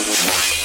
On me.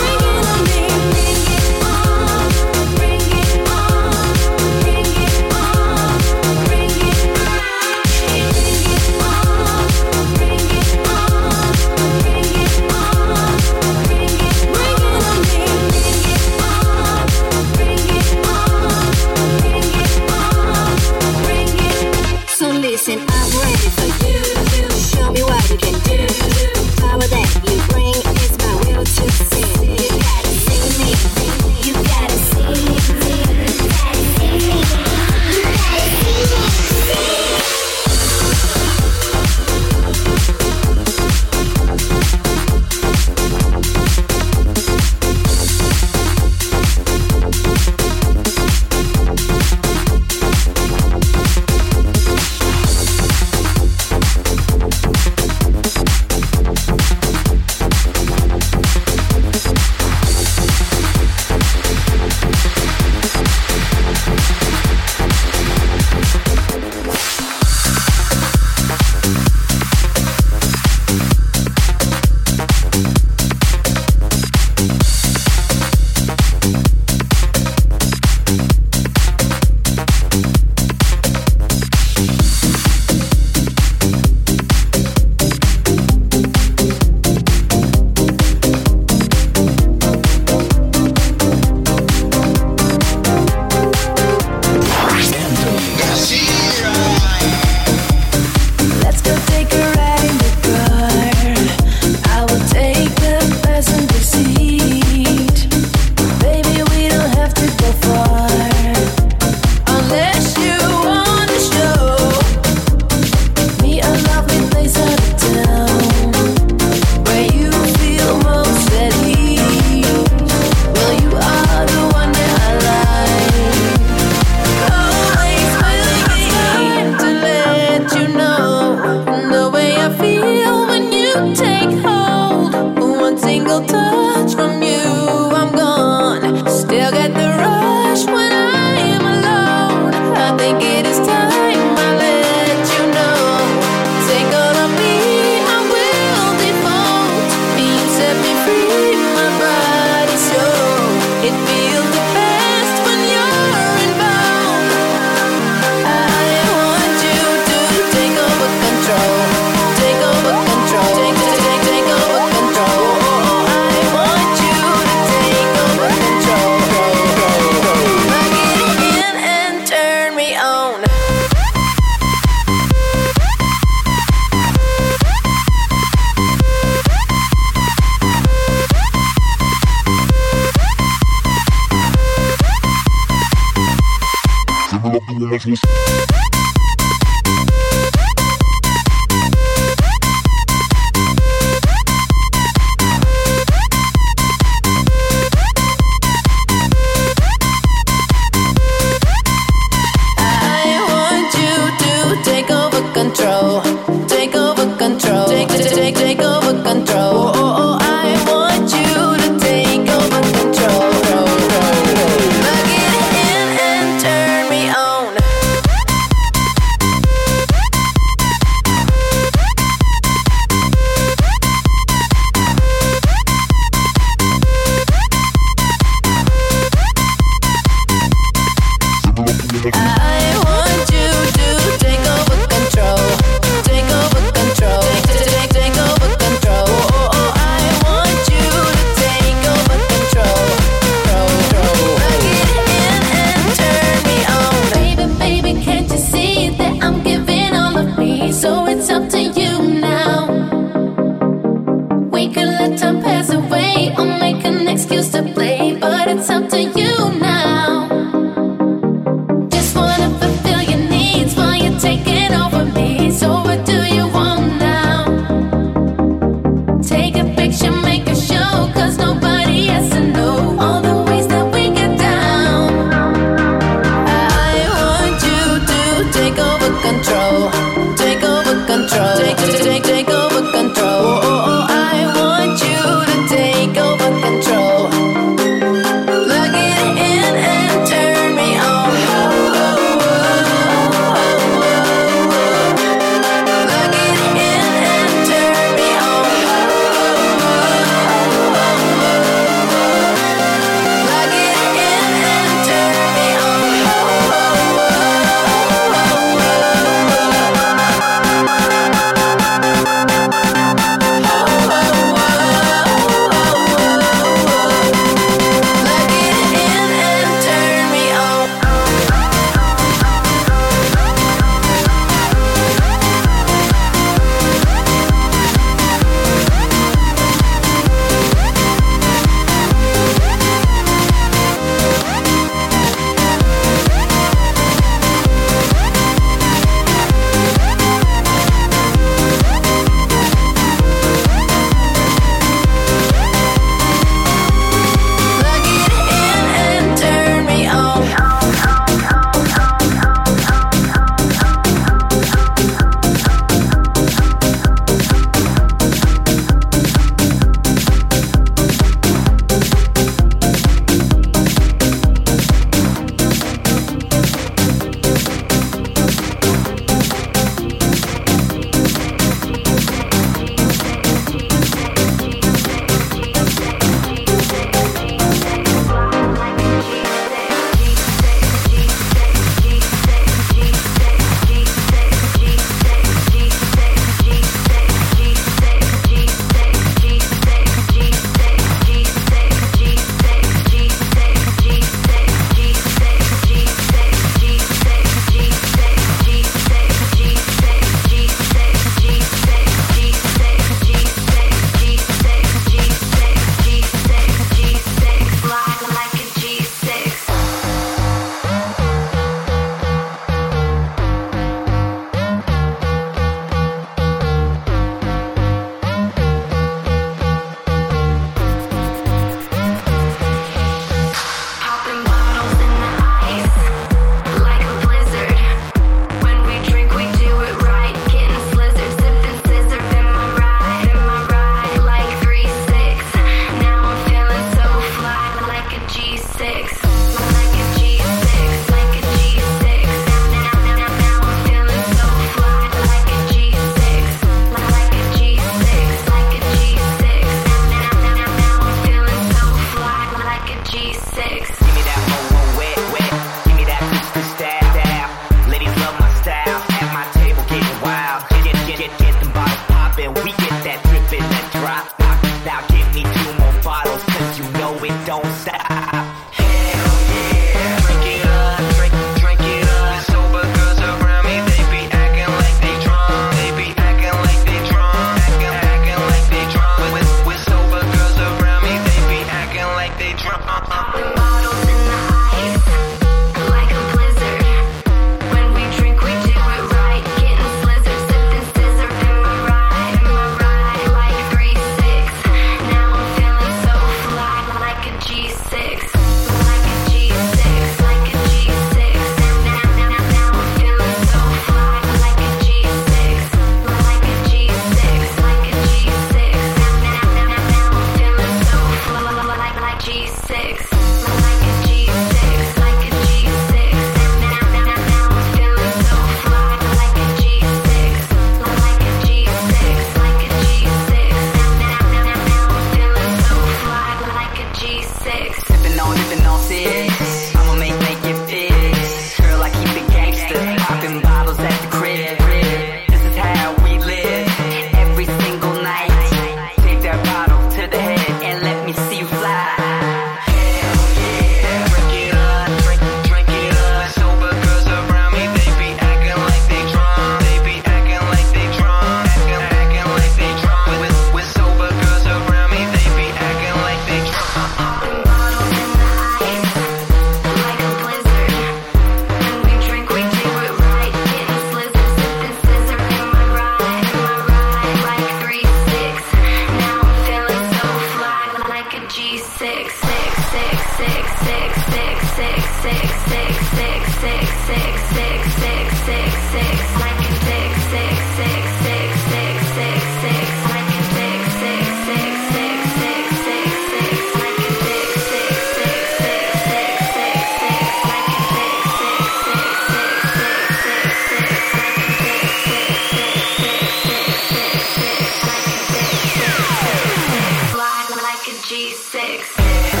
G6.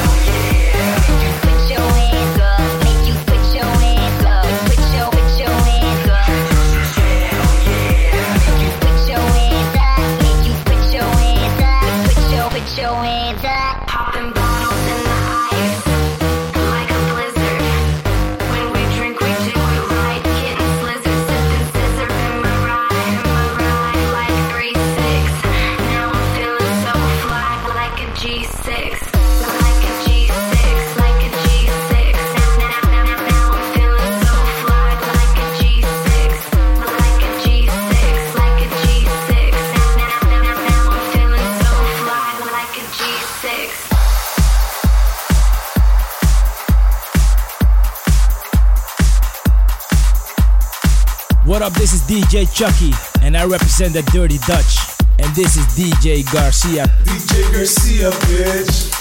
DJ Chuckie, and I represent the Dirty Dutch. And this is DJ Garcia. DJ Garcia, bitch.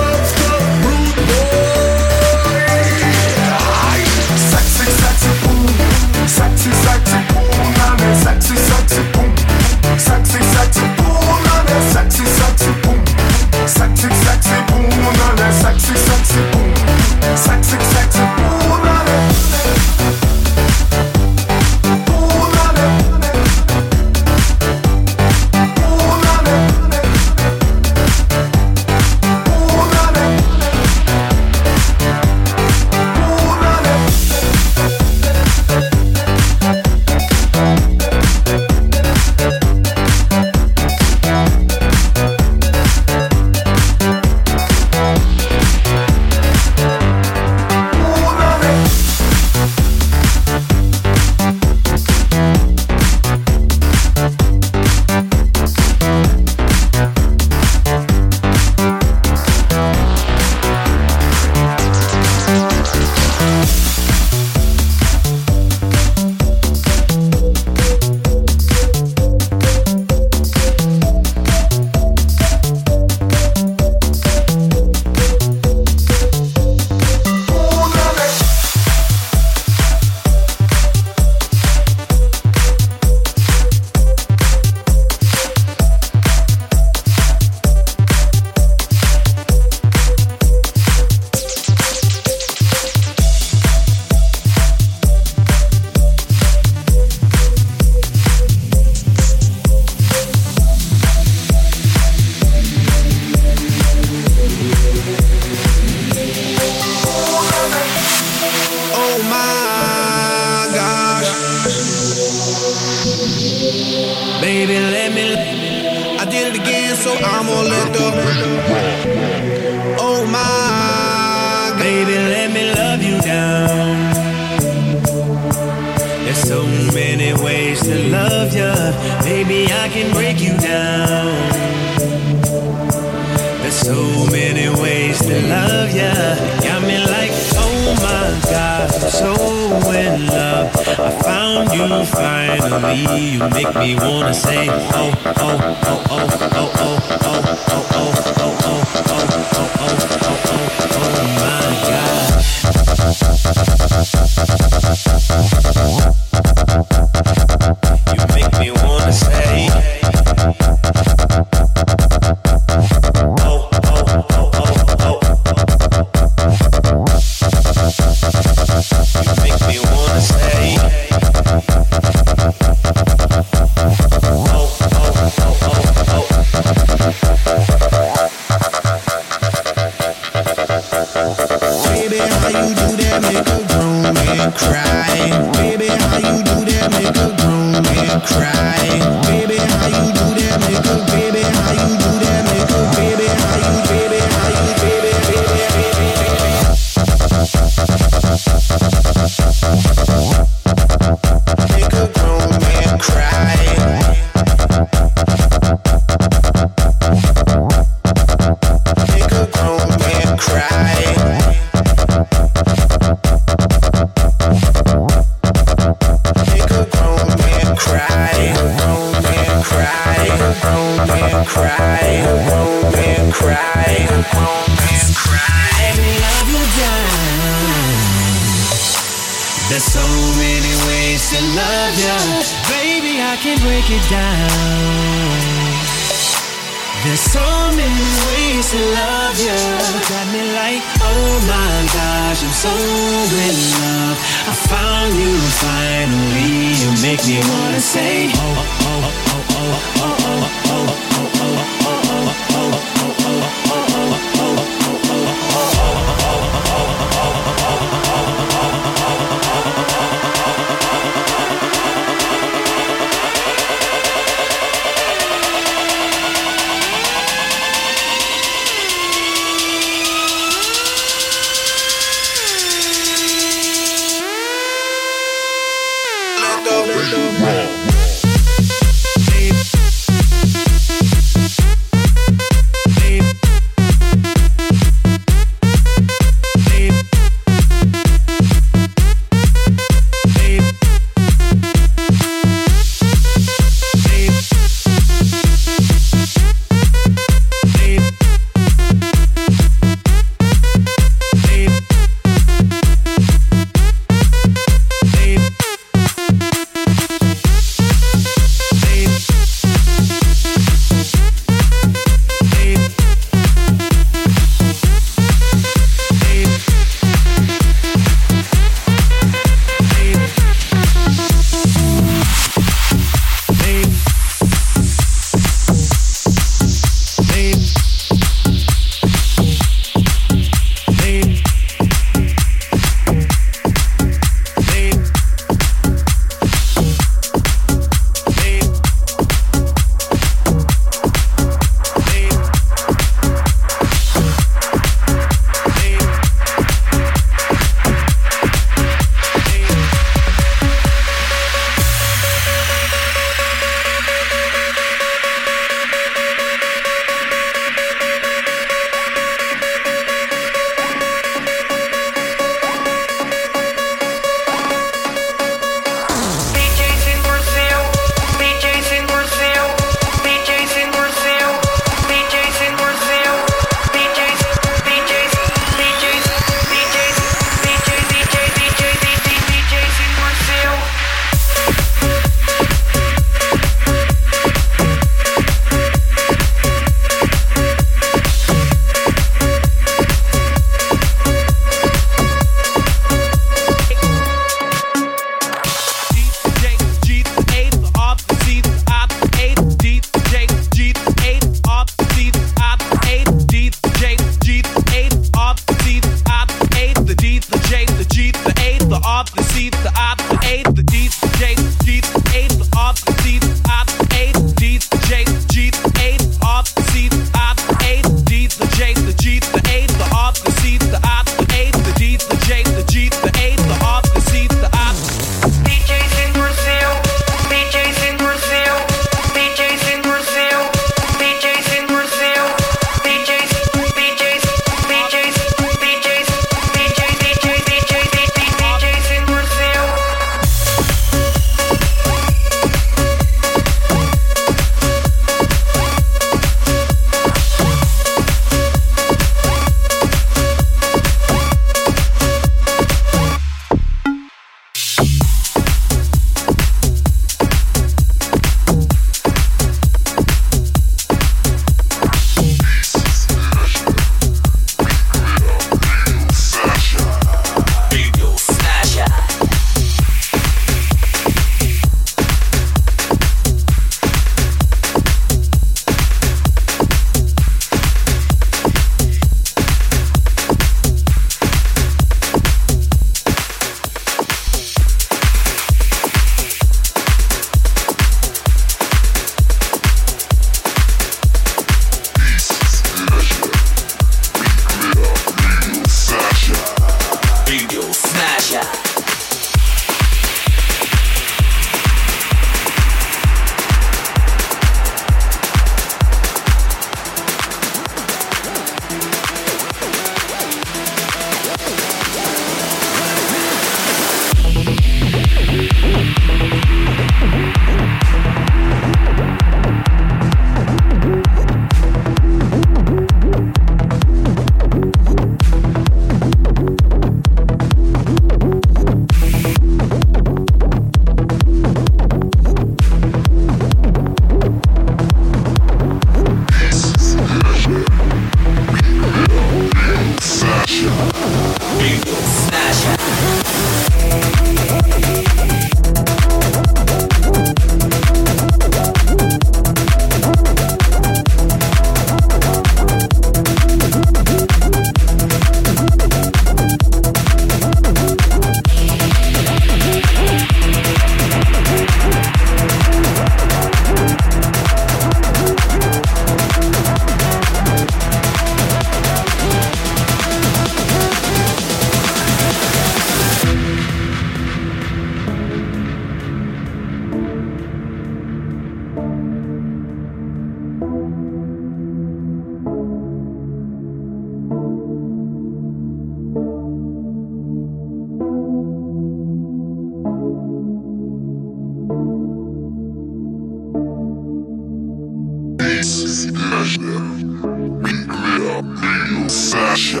Sebastian, Miguel, Leo, Sasha,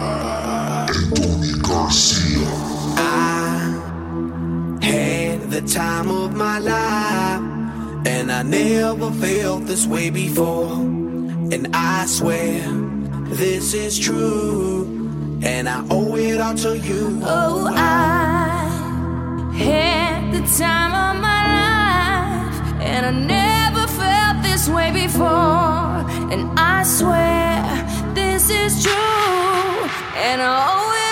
and Tony Garcia. I had the time of my life, and I never felt this way before. And I swear this is true, and I owe it all to you. Oh, I had the time of my life, and I never felt this way before and I swear this is true. And I always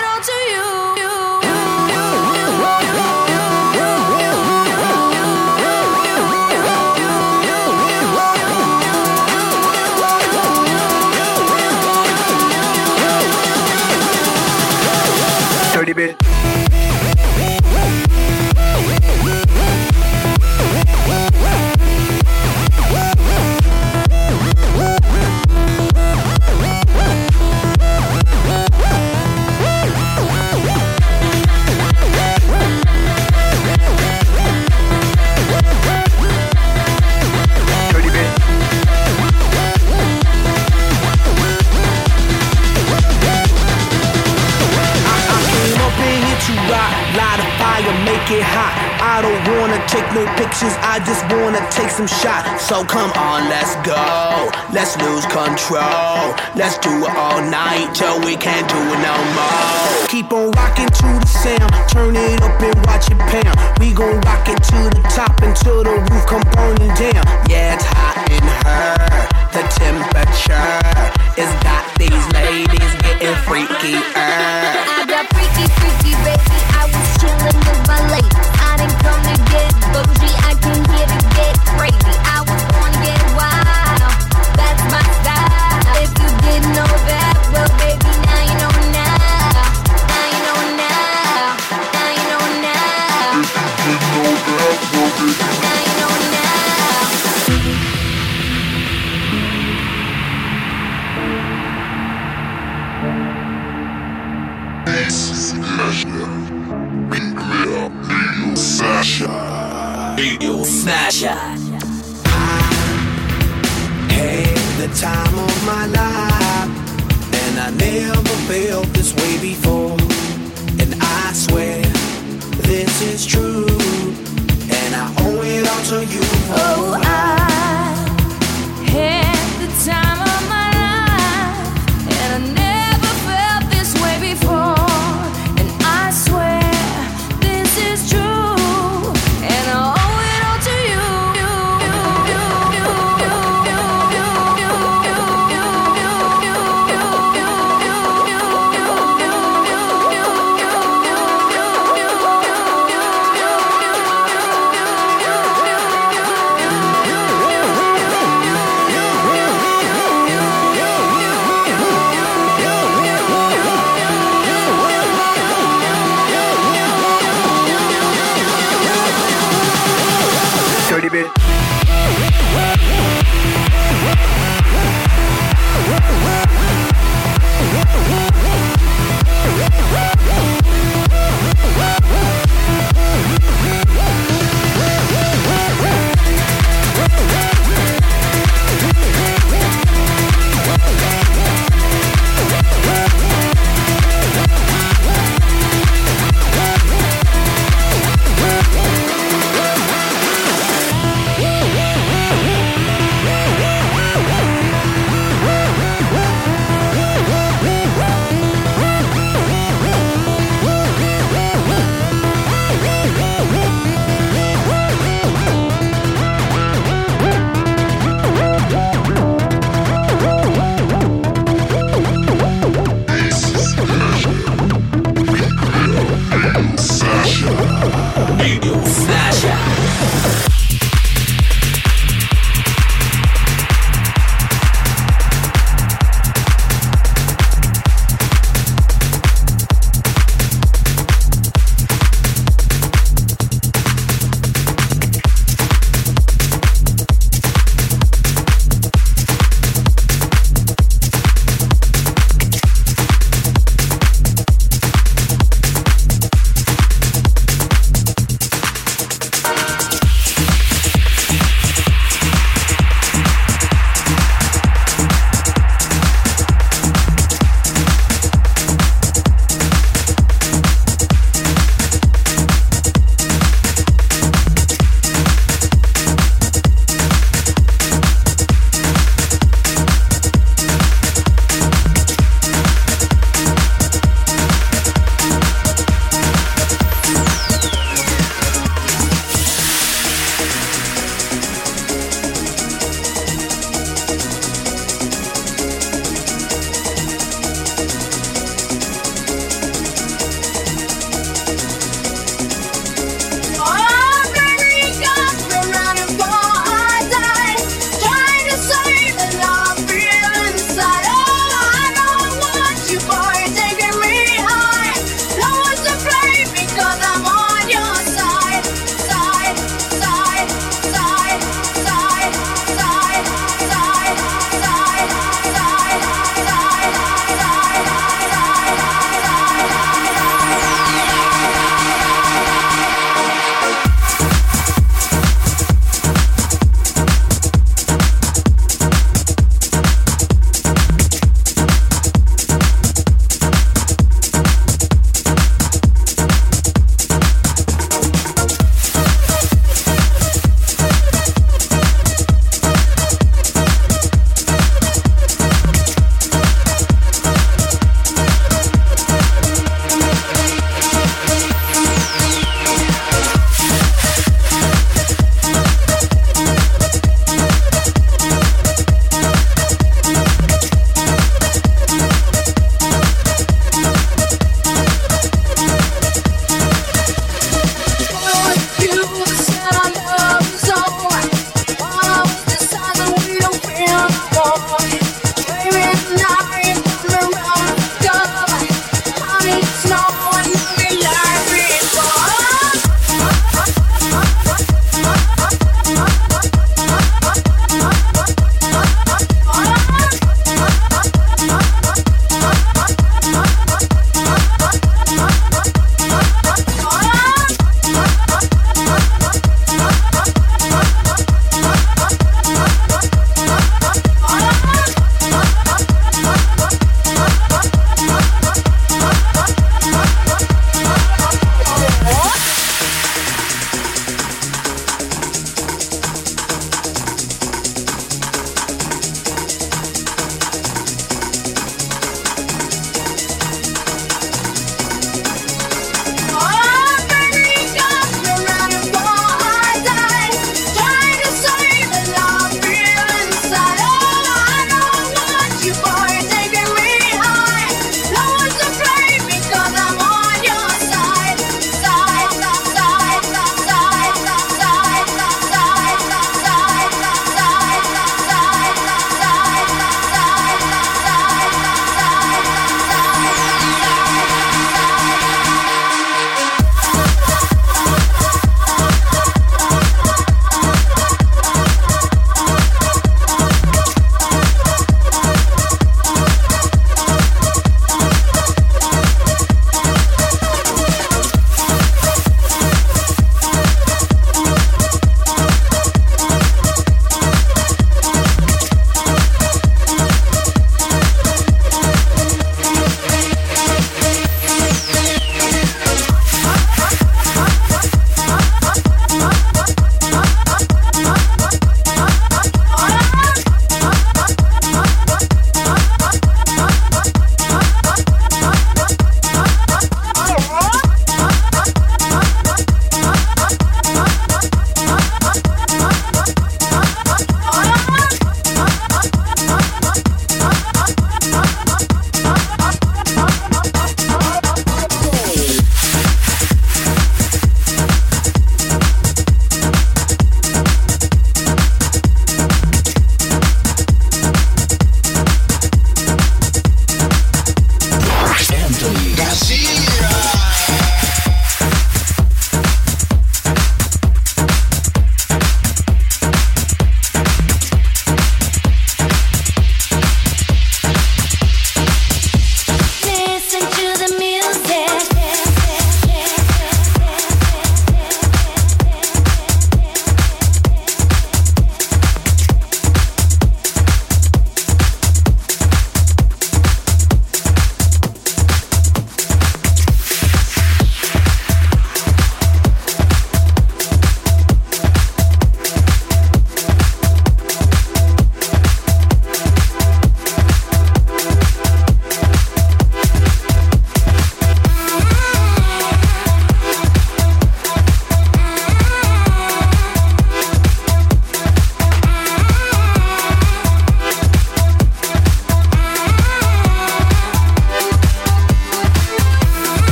So come on, let's go. Let's lose control. Let's do it all night till we can't do it no more. Keep on rocking to the sound. Turn it up and watch it pound. We gon' rock it to the top until the roof come burning down. Yeah, it's hot in her. The temperature is got these ladies getting freaky.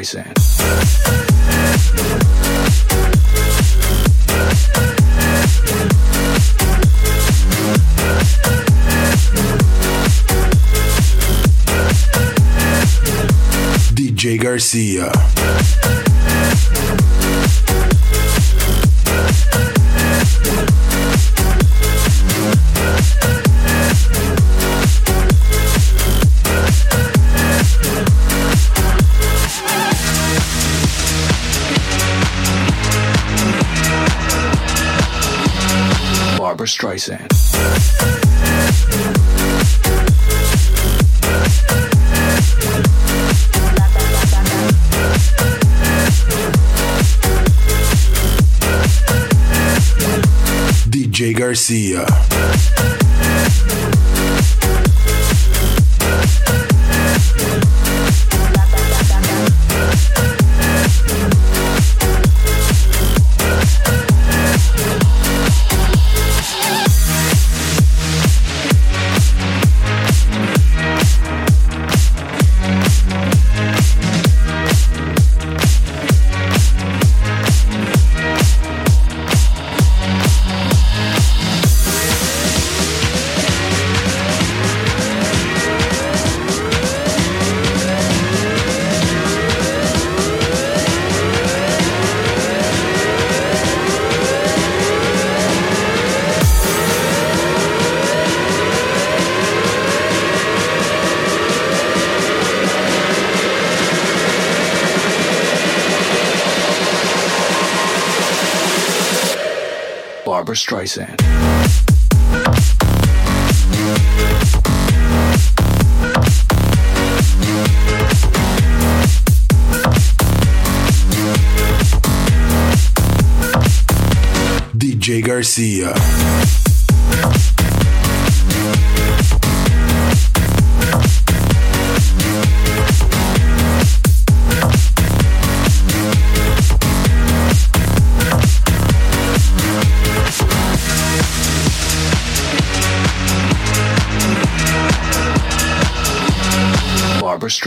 Streisand. DJ Garcia.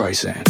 Streisand.